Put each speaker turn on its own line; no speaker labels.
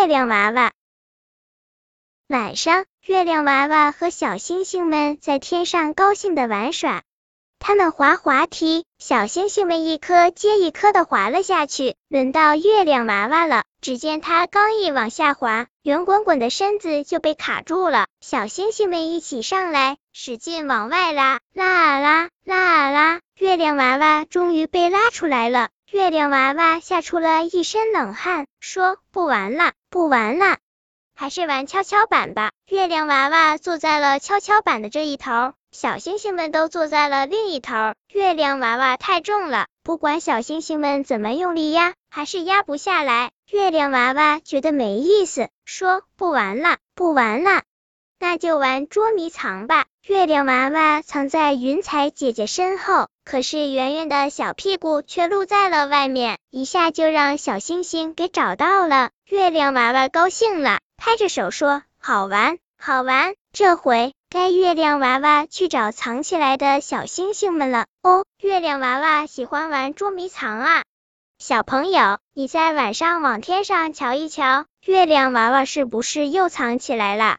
月亮娃娃。晚上，月亮娃娃和小星星们在天上高兴的玩耍。他们滑滑梯，小星星们一颗接一颗的滑了下去。轮到月亮娃娃了，只见他刚一往下滑，圆滚滚的身子就被卡住了。小星星们一起上来，使劲往外拉，拉啊拉，拉啊拉，月亮娃娃终于被拉出来了。月亮娃娃吓出了一身冷汗，说：“不玩了，不玩了。”还是玩跷跷板吧。月亮娃娃坐在了跷跷板的这一头，小星星们都坐在了另一头。月亮娃娃太重了，不管小星星们怎么用力压，还是压不下来。月亮娃娃觉得没意思，说不玩了，不玩了。那就玩捉迷藏吧。月亮娃娃藏在云彩姐姐身后，可是圆圆的小屁股却露在了外面，一下就让小星星给找到了。月亮娃娃高兴了。拍着手说：“好玩，好玩！这回该月亮娃娃去找藏起来的小星星们了。”哦，月亮娃娃喜欢玩捉迷藏啊！小朋友，你在晚上往天上瞧一瞧，月亮娃娃是不是又藏起来了？